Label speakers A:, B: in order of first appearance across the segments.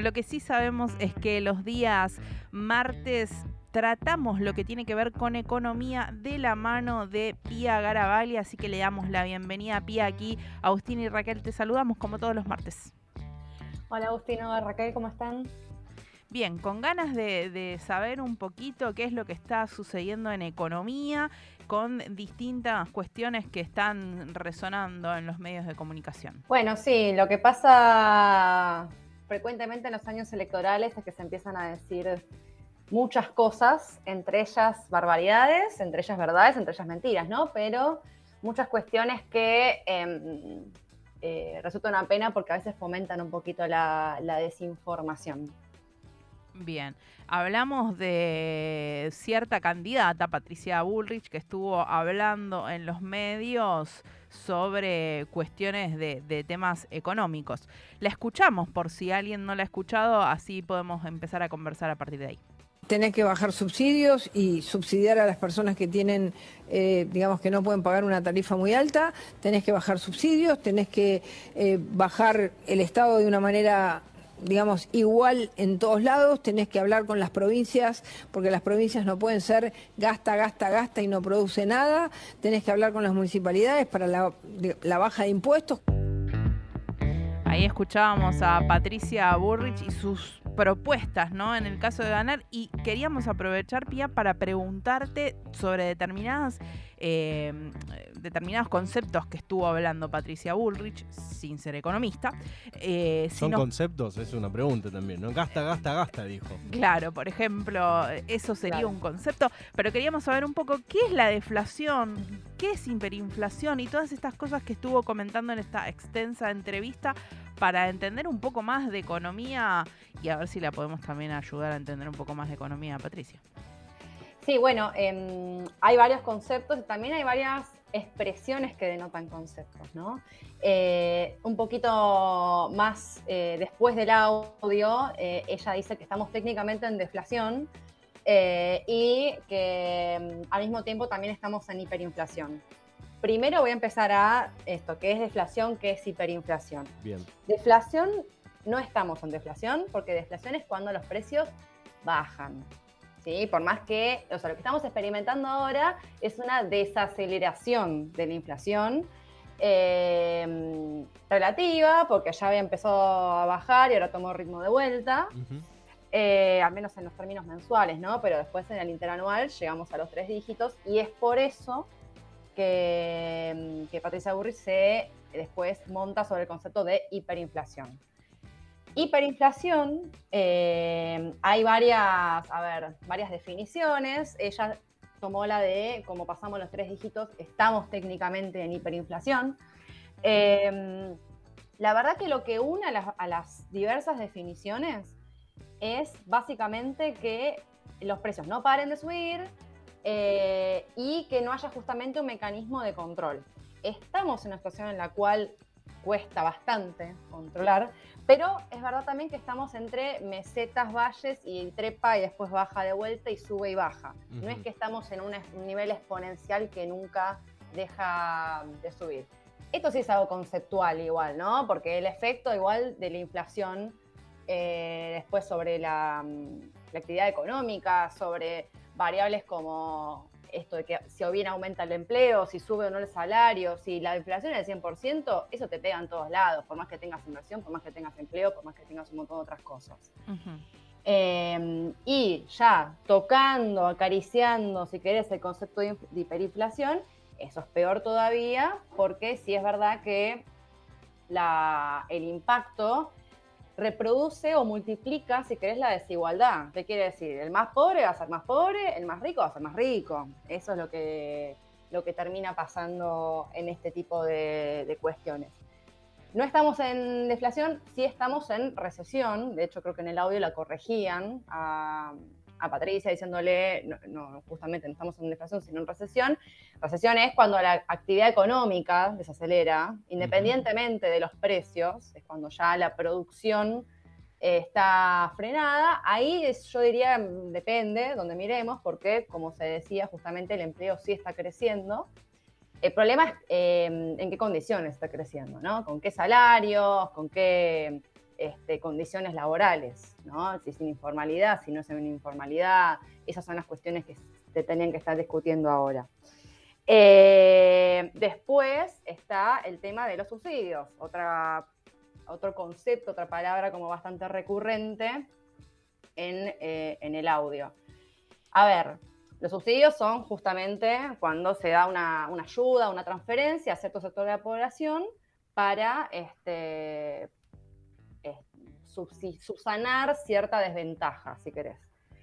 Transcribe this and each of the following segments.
A: Lo que sí sabemos es que los días martes tratamos lo que tiene que ver con economía de la mano de Pía Garabali, así que le damos la bienvenida a Pía aquí. Agustín y Raquel, te saludamos como todos los martes.
B: Hola Agustino, Raquel, ¿cómo están?
A: Bien, con ganas de, saber un poquito qué es lo que está sucediendo en economía, con distintas cuestiones que están resonando en los medios de comunicación.
B: Bueno, sí, lo que pasa frecuentemente en los años electorales es que se empiezan a decir muchas cosas, entre ellas barbaridades, entre ellas verdades, entre ellas mentiras, ¿no? Pero muchas cuestiones que em, eh, resultan una pena porque a veces fomentan un poquito la, la desinformación.
A: Bien, hablamos de cierta candidata, Patricia Bullrich, que estuvo hablando en los medios sobre cuestiones de, temas económicos. La escuchamos por si alguien no la ha escuchado, así podemos empezar a conversar a partir de ahí
C: tenés que bajar subsidios y subsidiar a las personas que tienen, eh, digamos, que no pueden pagar una tarifa muy alta, tenés que bajar subsidios, tenés que eh, bajar el Estado de una manera digamos, igual en todos lados, tenés que hablar con las provincias, porque las provincias no pueden ser gasta, gasta, gasta y no produce nada, tenés que hablar con las municipalidades para la, baja de impuestos.
A: Ahí escuchábamos a Patricia Burrich y sus propuestas, ¿no? En el caso de ganar. Y queríamos aprovechar, Pia, para preguntarte sobre determinadas eh, determinados conceptos que estuvo hablando Patricia Bullrich, sin ser economista.
D: Eh, Son conceptos, es una pregunta también, ¿no? Gasta, gasta, gasta, dijo.
A: Claro, por ejemplo, eso sería un concepto, pero queríamos saber un poco qué es la deflación, qué es hiperinflación y todas estas cosas que estuvo comentando en esta extensa entrevista para entender un poco más de economía y a ver si la podemos también ayudar a entender un poco más de economía, Patricia.
B: Sí, bueno, em, hay varios conceptos y también hay varias expresiones que denotan conceptos, ¿no? Eh, un poquito más eh, después del audio, eh, ella dice que estamos técnicamente en deflación y que em, al mismo tiempo también estamos en hiperinflación. Primero voy a empezar a esto, ¿qué es deflación? ¿Qué es hiperinflación?
D: Bien.
B: Deflación, no estamos en deflación, porque deflación es cuando los precios bajan. Por más que, o sea, lo que estamos experimentando ahora es una desaceleración de la inflación em, relativa, porque ya había empezado a bajar y ahora tomó ritmo de vuelta. Eh, al menos en los términos mensuales, ¿no? Pero después en el interanual llegamos a los tres dígitos y es por eso que, em, que Patricia Burri se después monta sobre el concepto de hiperinflación. Hiperinflación, eh, hay varias, a ver, varias definiciones. Ella tomó la de, como pasamos los tres dígitos, estamos técnicamente en hiperinflación. Eh, la verdad que lo que une a las, diversas definiciones es básicamente que los precios no paren de subir eh, y que no haya justamente un mecanismo de control. Estamos en una situación en la cual cuesta bastante controlar, pero es verdad también que estamos entre mesetas, valles y trepa y después baja de vuelta y sube y baja. No es que estamos en un nivel exponencial que nunca deja de subir. Esto sí es algo conceptual igual, ¿no? Porque el efecto igual de la inflación eh, después sobre la, la actividad económica, sobre variables como esto de que si o bien aumenta el empleo, si sube o no el salario, si la inflación es del 100%, eso te pega en todos lados, por más que tengas inversión, por más que tengas empleo, por más que tengas un montón de otras cosas. Em, y ya tocando, acariciando, si querés, el concepto de, hiperinflación, eso es peor todavía, porque sí es verdad que la, el impacto reproduce o multiplica, si querés, la desigualdad. ¿Qué quiere decir? El más pobre va a ser más pobre, el más rico va a ser más rico. Eso es lo que, lo que termina pasando en este tipo de, cuestiones. No estamos en deflación, sí estamos en recesión. De hecho, creo que en el audio la corregían a Patricia diciéndole, no, justamente no estamos en deflación, sino en recesión. Recesión es cuando la actividad económica desacelera, independientemente de los precios, es cuando ya la producción eh, está frenada. Ahí yo diría, depende, donde miremos, porque como se decía, justamente el empleo sí está creciendo. El problema es em, en qué condiciones está creciendo, ¿no? Con qué salarios, con qué este, condiciones laborales, ¿no? Si es en informalidad, si no es en informalidad, esas son las cuestiones que se tenían que estar discutiendo ahora. Eh, después está el tema de los subsidios, otra, otro concepto, otra palabra como bastante recurrente en, eh, en el audio. A ver, los subsidios son justamente cuando se da una, ayuda, una transferencia a cierto sector de la población para este, subsanar cierta desventaja, si querés.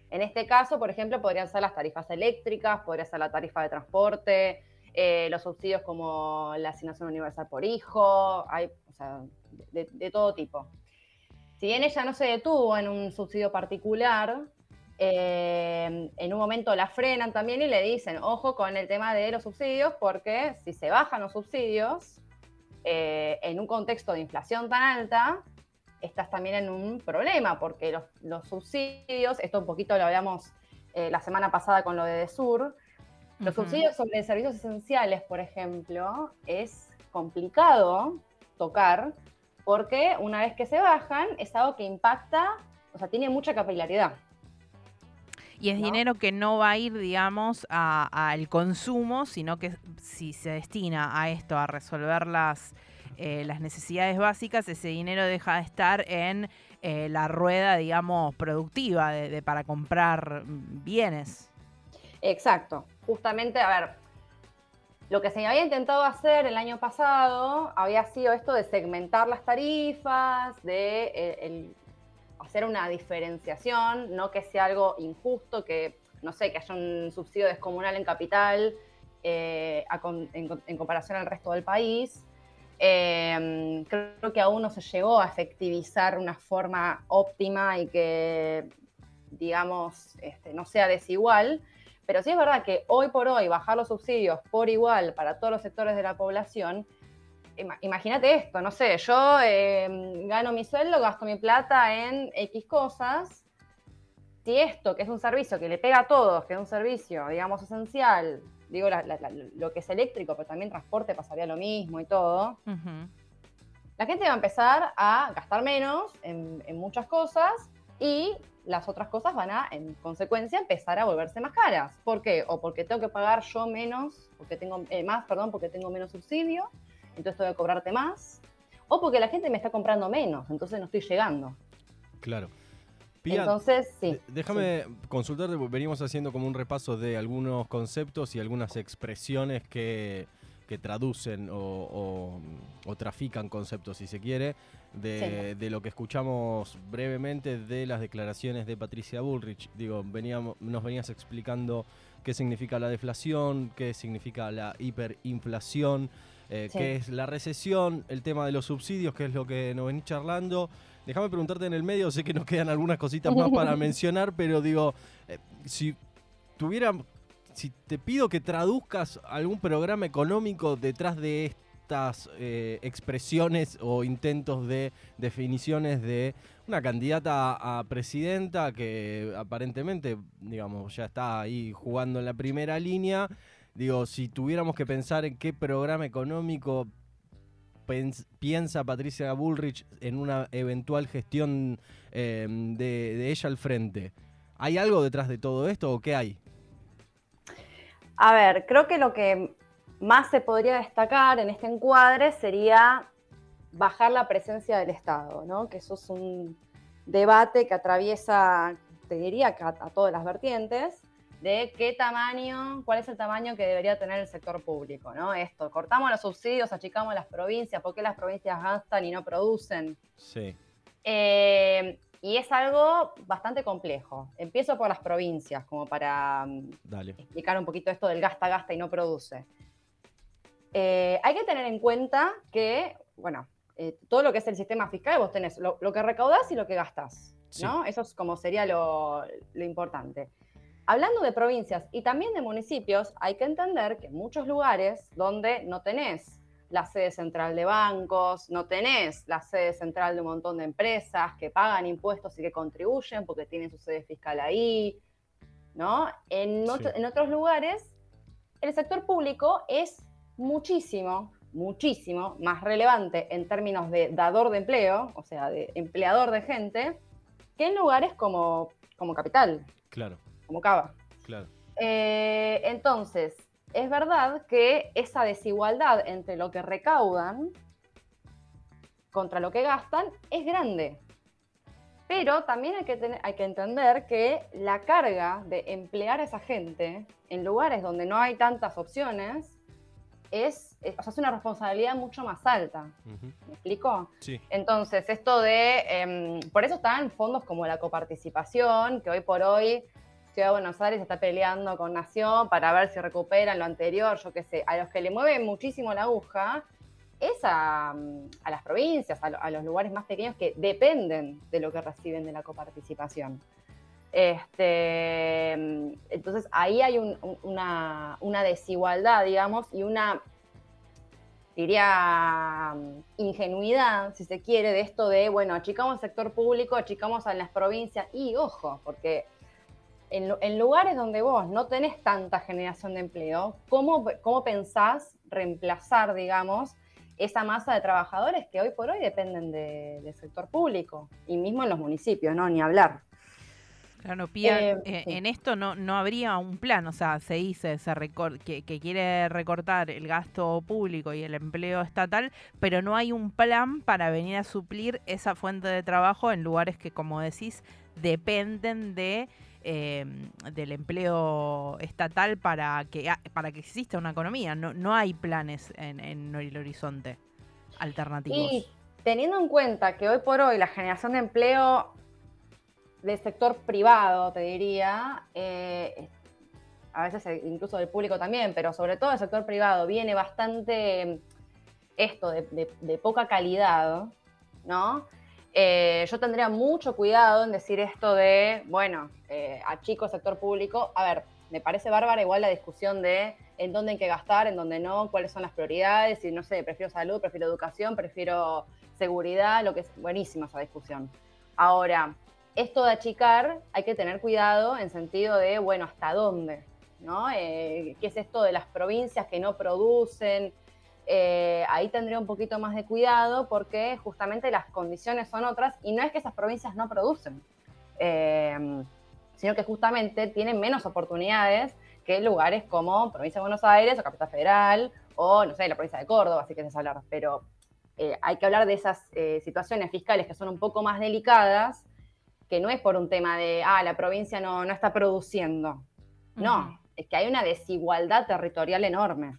B: En este caso, por ejemplo, podrían ser las tarifas eléctricas, podría ser la tarifa de transporte, eh, los subsidios como la asignación universal por hijo, hay, o sea, de, de todo tipo. Si bien ella no se detuvo en un subsidio particular, eh, en un momento la frenan también y le dicen, ojo con el tema de los subsidios, porque si se bajan los subsidios, eh, en un contexto de inflación tan alta, estás también en un problema, porque los, subsidios, esto un poquito lo hablamos eh, la semana pasada con lo de Desur, los subsidios sobre servicios esenciales, por ejemplo, es complicado tocar, porque una vez que se bajan, es algo que impacta, o sea, tiene mucha capilaridad.
A: Y es dinero que no va a ir, digamos, al consumo, sino que si se destina a esto, a resolver las, eh, las necesidades básicas, ese dinero deja de estar en eh, la rueda, digamos, productiva de, para comprar bienes.
B: Exacto. Justamente, a ver, lo que se había intentado hacer el año pasado había sido esto de segmentar las tarifas, de eh, hacer una diferenciación, no que sea algo injusto, que no sé, que haya un subsidio descomunal en capital en, comparación al resto del país. Em, creo que aún no se llegó a efectivizar una forma óptima y que, digamos, este, no sea desigual. Pero sí es verdad que hoy por hoy bajar los subsidios por igual para todos los sectores de la población imagínate esto, no sé, yo em, gano mi sueldo, gasto mi plata en X cosas. Si esto, que es un servicio que le pega a todos, que es un servicio, digamos, esencial, digo lo que es eléctrico, pero también transporte pasaría lo mismo y todo, la gente va a empezar a gastar menos en, muchas cosas y las otras cosas van a, en consecuencia, empezar a volverse más caras. ¿Por qué? O porque tengo que pagar yo menos, porque tengo eh, más, perdón, porque tengo menos subsidio, entonces tengo que cobrarte más, o porque la gente me está comprando menos, entonces no estoy llegando.
D: Claro.
B: Entonces, sí.
D: Déjame consultar, venimos haciendo como un repaso de algunos conceptos y algunas expresiones que, traducen o, trafican conceptos, si se quiere, de, de, lo que escuchamos brevemente de las declaraciones de Patricia Bullrich. Digo, veníamos, nos venías explicando qué significa la deflación, qué significa la hiperinflación. Eh, que es la recesión, el tema de los subsidios, que es lo que nos venís charlando. Déjame preguntarte en el medio, sé que nos quedan algunas cositas más para mencionar, pero digo, eh, si tuviera, si te pido que traduzcas algún programa económico detrás de estas eh, expresiones o intentos de definiciones de una candidata a presidenta que aparentemente, digamos, ya está ahí jugando en la primera línea Digo, si tuviéramos que pensar en qué programa económico piensa Patricia Bullrich en una eventual gestión em, de, ella al frente, ¿hay algo detrás de todo esto o qué hay?
B: A ver, creo que lo que más se podría destacar en este encuadre sería bajar la presencia del Estado, ¿no? Que eso es un debate que atraviesa, te diría, a todas las vertientes de qué tamaño, cuál es el tamaño que debería tener el sector público, ¿no? Esto, cortamos los subsidios, achicamos las provincias, ¿por qué las provincias gastan y no producen?
D: Sí.
B: Eh, y es algo bastante complejo. Empiezo por las provincias, como para mm, explicar un poquito esto del gasta, gasta y no produce. Eh, hay que tener en cuenta que, bueno, eh, todo lo que es el sistema fiscal, vos tenés lo, que recaudás y lo que gastas, ¿no? Eso es como sería lo, lo importante. Hablando de provincias y también de municipios, hay que entender que en muchos lugares donde no tenés la sede central de bancos, no tenés la sede central de un montón de empresas que pagan impuestos y que contribuyen porque tienen su sede fiscal ahí, ¿no? En, en otros lugares, el sector público es muchísimo muchísimo más relevante en términos de dador de empleo, o sea, de empleador de gente, que en lugares como, como Capital.
D: Claro.
B: Como Cava.
D: Claro.
B: Eh, entonces, es verdad que esa desigualdad entre lo que recaudan contra lo que gastan es grande. Pero también hay que, hay que entender que la carga de emplear a esa gente en lugares donde no hay tantas opciones es, es, una responsabilidad mucho más alta. ¿Me explico?
D: Sí.
B: Entonces, esto de, em, por eso están fondos como la coparticipación, que hoy por hoy Ciudad de Buenos Aires está peleando con Nación para ver si recuperan lo anterior, yo qué sé, a los que le mueven muchísimo la aguja es a, las provincias, a, los lugares más pequeños que dependen de lo que reciben de la coparticipación. Este, entonces ahí hay una, desigualdad, digamos, y una, diría, ingenuidad, si se quiere, de esto de, bueno, achicamos el sector público, achicamos a las provincias, y ojo, porque en, lugares donde vos no tenés tanta generación de empleo, ¿cómo, cómo pensás reemplazar, digamos, esa masa de trabajadores que hoy por hoy dependen del sector público, y mismo en los municipios, ¿no? Ni hablar.
A: Claro, Pia, eh, eh, en esto no, no habría un plan, o sea, se dice se que, que, quiere recortar el gasto público y el empleo estatal, pero no hay un plan para venir a suplir esa fuente de trabajo en lugares que, como decís, dependen de em, del empleo estatal para que para que exista una economía. No, no hay planes en, en el horizonte alternativos.
B: Y teniendo en cuenta que hoy por hoy la generación de empleo del sector privado, te diría, eh, a veces incluso del público también, pero sobre todo el sector privado, viene bastante esto de, poca calidad, ¿no? Eh, yo tendría mucho cuidado en decir esto de, bueno, a chico sector público. A ver, me parece bárbara igual la discusión de en dónde hay que gastar, en dónde no, cuáles son las prioridades, y no sé, prefiero salud, prefiero educación, prefiero seguridad, lo que es buenísima esa discusión. Ahora, esto de achicar hay que tener cuidado en sentido de, bueno, ¿hasta dónde? ¿no? Eh, ¿Qué es esto de las provincias que no producen? Eh, ahí tendría un poquito más de cuidado porque justamente las condiciones son otras y no es que esas provincias no producen, eh, sino que justamente tienen menos oportunidades que lugares como provincia de Buenos Aires o Capital Federal o, no sé, la provincia de Córdoba, así que es hablar, pero hay que hablar de esas situaciones fiscales que son un poco más delicadas que no es por un tema de, ah, la provincia no, no está produciendo. No, es que hay una desigualdad territorial enorme.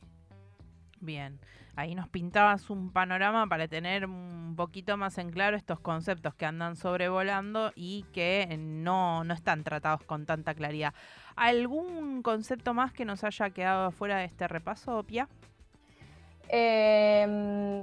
A: Bien, ahí nos pintabas un panorama para tener un poquito más en claro estos conceptos que andan sobrevolando y que no, no están tratados con tanta claridad. ¿Algún concepto más que nos haya quedado fuera de este repaso, Pia?
B: Em,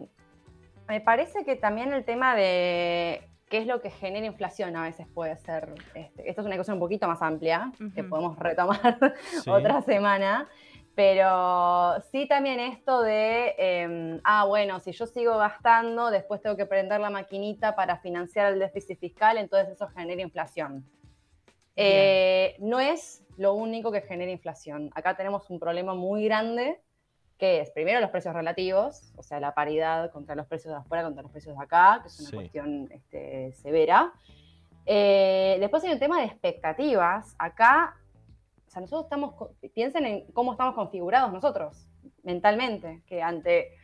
B: me parece que también el tema de qué es lo que genera inflación a veces puede ser. Este, esto es una cosa un poquito más amplia, que podemos retomar otra semana. Pero sí también esto de, em, ah, bueno, si yo sigo gastando, después tengo que prender la maquinita para financiar el déficit fiscal, entonces eso genera inflación. Eh, no es lo único que genera inflación. Acá tenemos un problema muy grande que es primero los precios relativos, o sea, la paridad contra los precios de afuera contra los precios de acá, que es una cuestión este, severa. Eh, después hay un tema de expectativas. Acá, sea, nosotros estamos, piensen en cómo estamos configurados nosotros mentalmente, que ante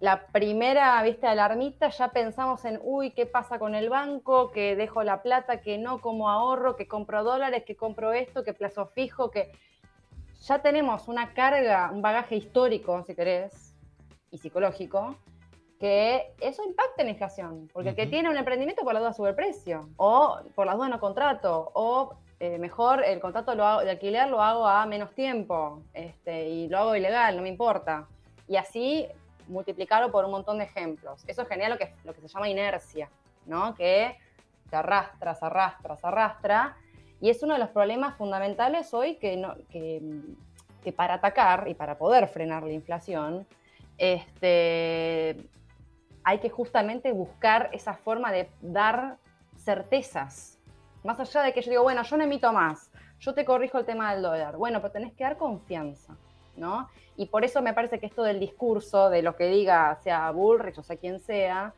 B: la primera vista alarmita ya pensamos en, uy, ¿qué pasa con el banco? Que dejo la plata, que no, como ahorro, que compro dólares, que compro esto, que plazo fijo, que ya tenemos una carga, un bagaje histórico, si querés, y psicológico, que eso impacta en la inflación, porque el que tiene un emprendimiento por la duda sube el precio, o por la duda no contrato, o eh, mejor el contrato de alquiler lo hago a menos tiempo este, y lo hago ilegal, no me importa. Y así multiplicarlo por un montón de ejemplos. Eso genera lo que, lo que se llama inercia, ¿no? que se arrastra, se arrastra, y es uno de los problemas fundamentales hoy que, que, para atacar y para poder frenar la inflación, este, hay que justamente buscar esa forma de dar certezas. Más allá de que yo digo, bueno, yo no emito más, yo te corrijo el tema del dólar. Bueno, pero tenés que dar confianza. ¿no? Y por eso me parece que esto del discurso, de lo que diga, sea Bullrich o sea quien sea,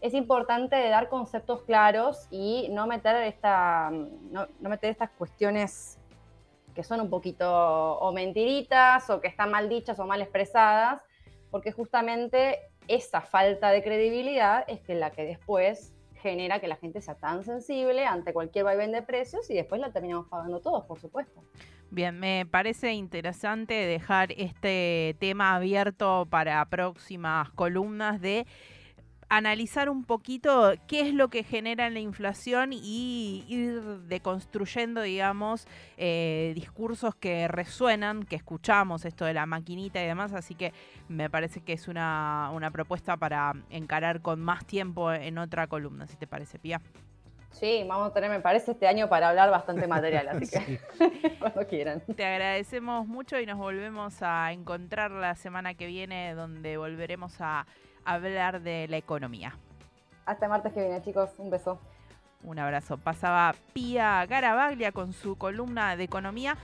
B: es importante dar conceptos claros y no meter, esta, no, meter estas cuestiones que son un poquito o mentiritas o que están mal dichas o mal expresadas, porque justamente esa falta de credibilidad es que la que después genera que la gente sea tan sensible ante cualquier vaivén de precios y después la terminamos pagando todos, por supuesto.
A: Bien, me parece interesante dejar este tema abierto para próximas columnas de analizar un poquito qué es lo que genera la inflación y ir deconstruyendo, digamos, eh, discursos que resuenan, que escuchamos, esto de la maquinita y demás, así que me parece que es una, una propuesta para encarar con más tiempo en otra columna, si te parece, Pía.
B: Sí, vamos a tener, me parece, este año para hablar bastante material, así que cuando quieran.
A: Te agradecemos mucho y nos volvemos a encontrar la semana que viene, donde volveremos a hablar de la economía.
B: Hasta martes que viene, chicos. Un beso.
A: Un abrazo. Pasaba Pía Garabaglia con su columna de economía.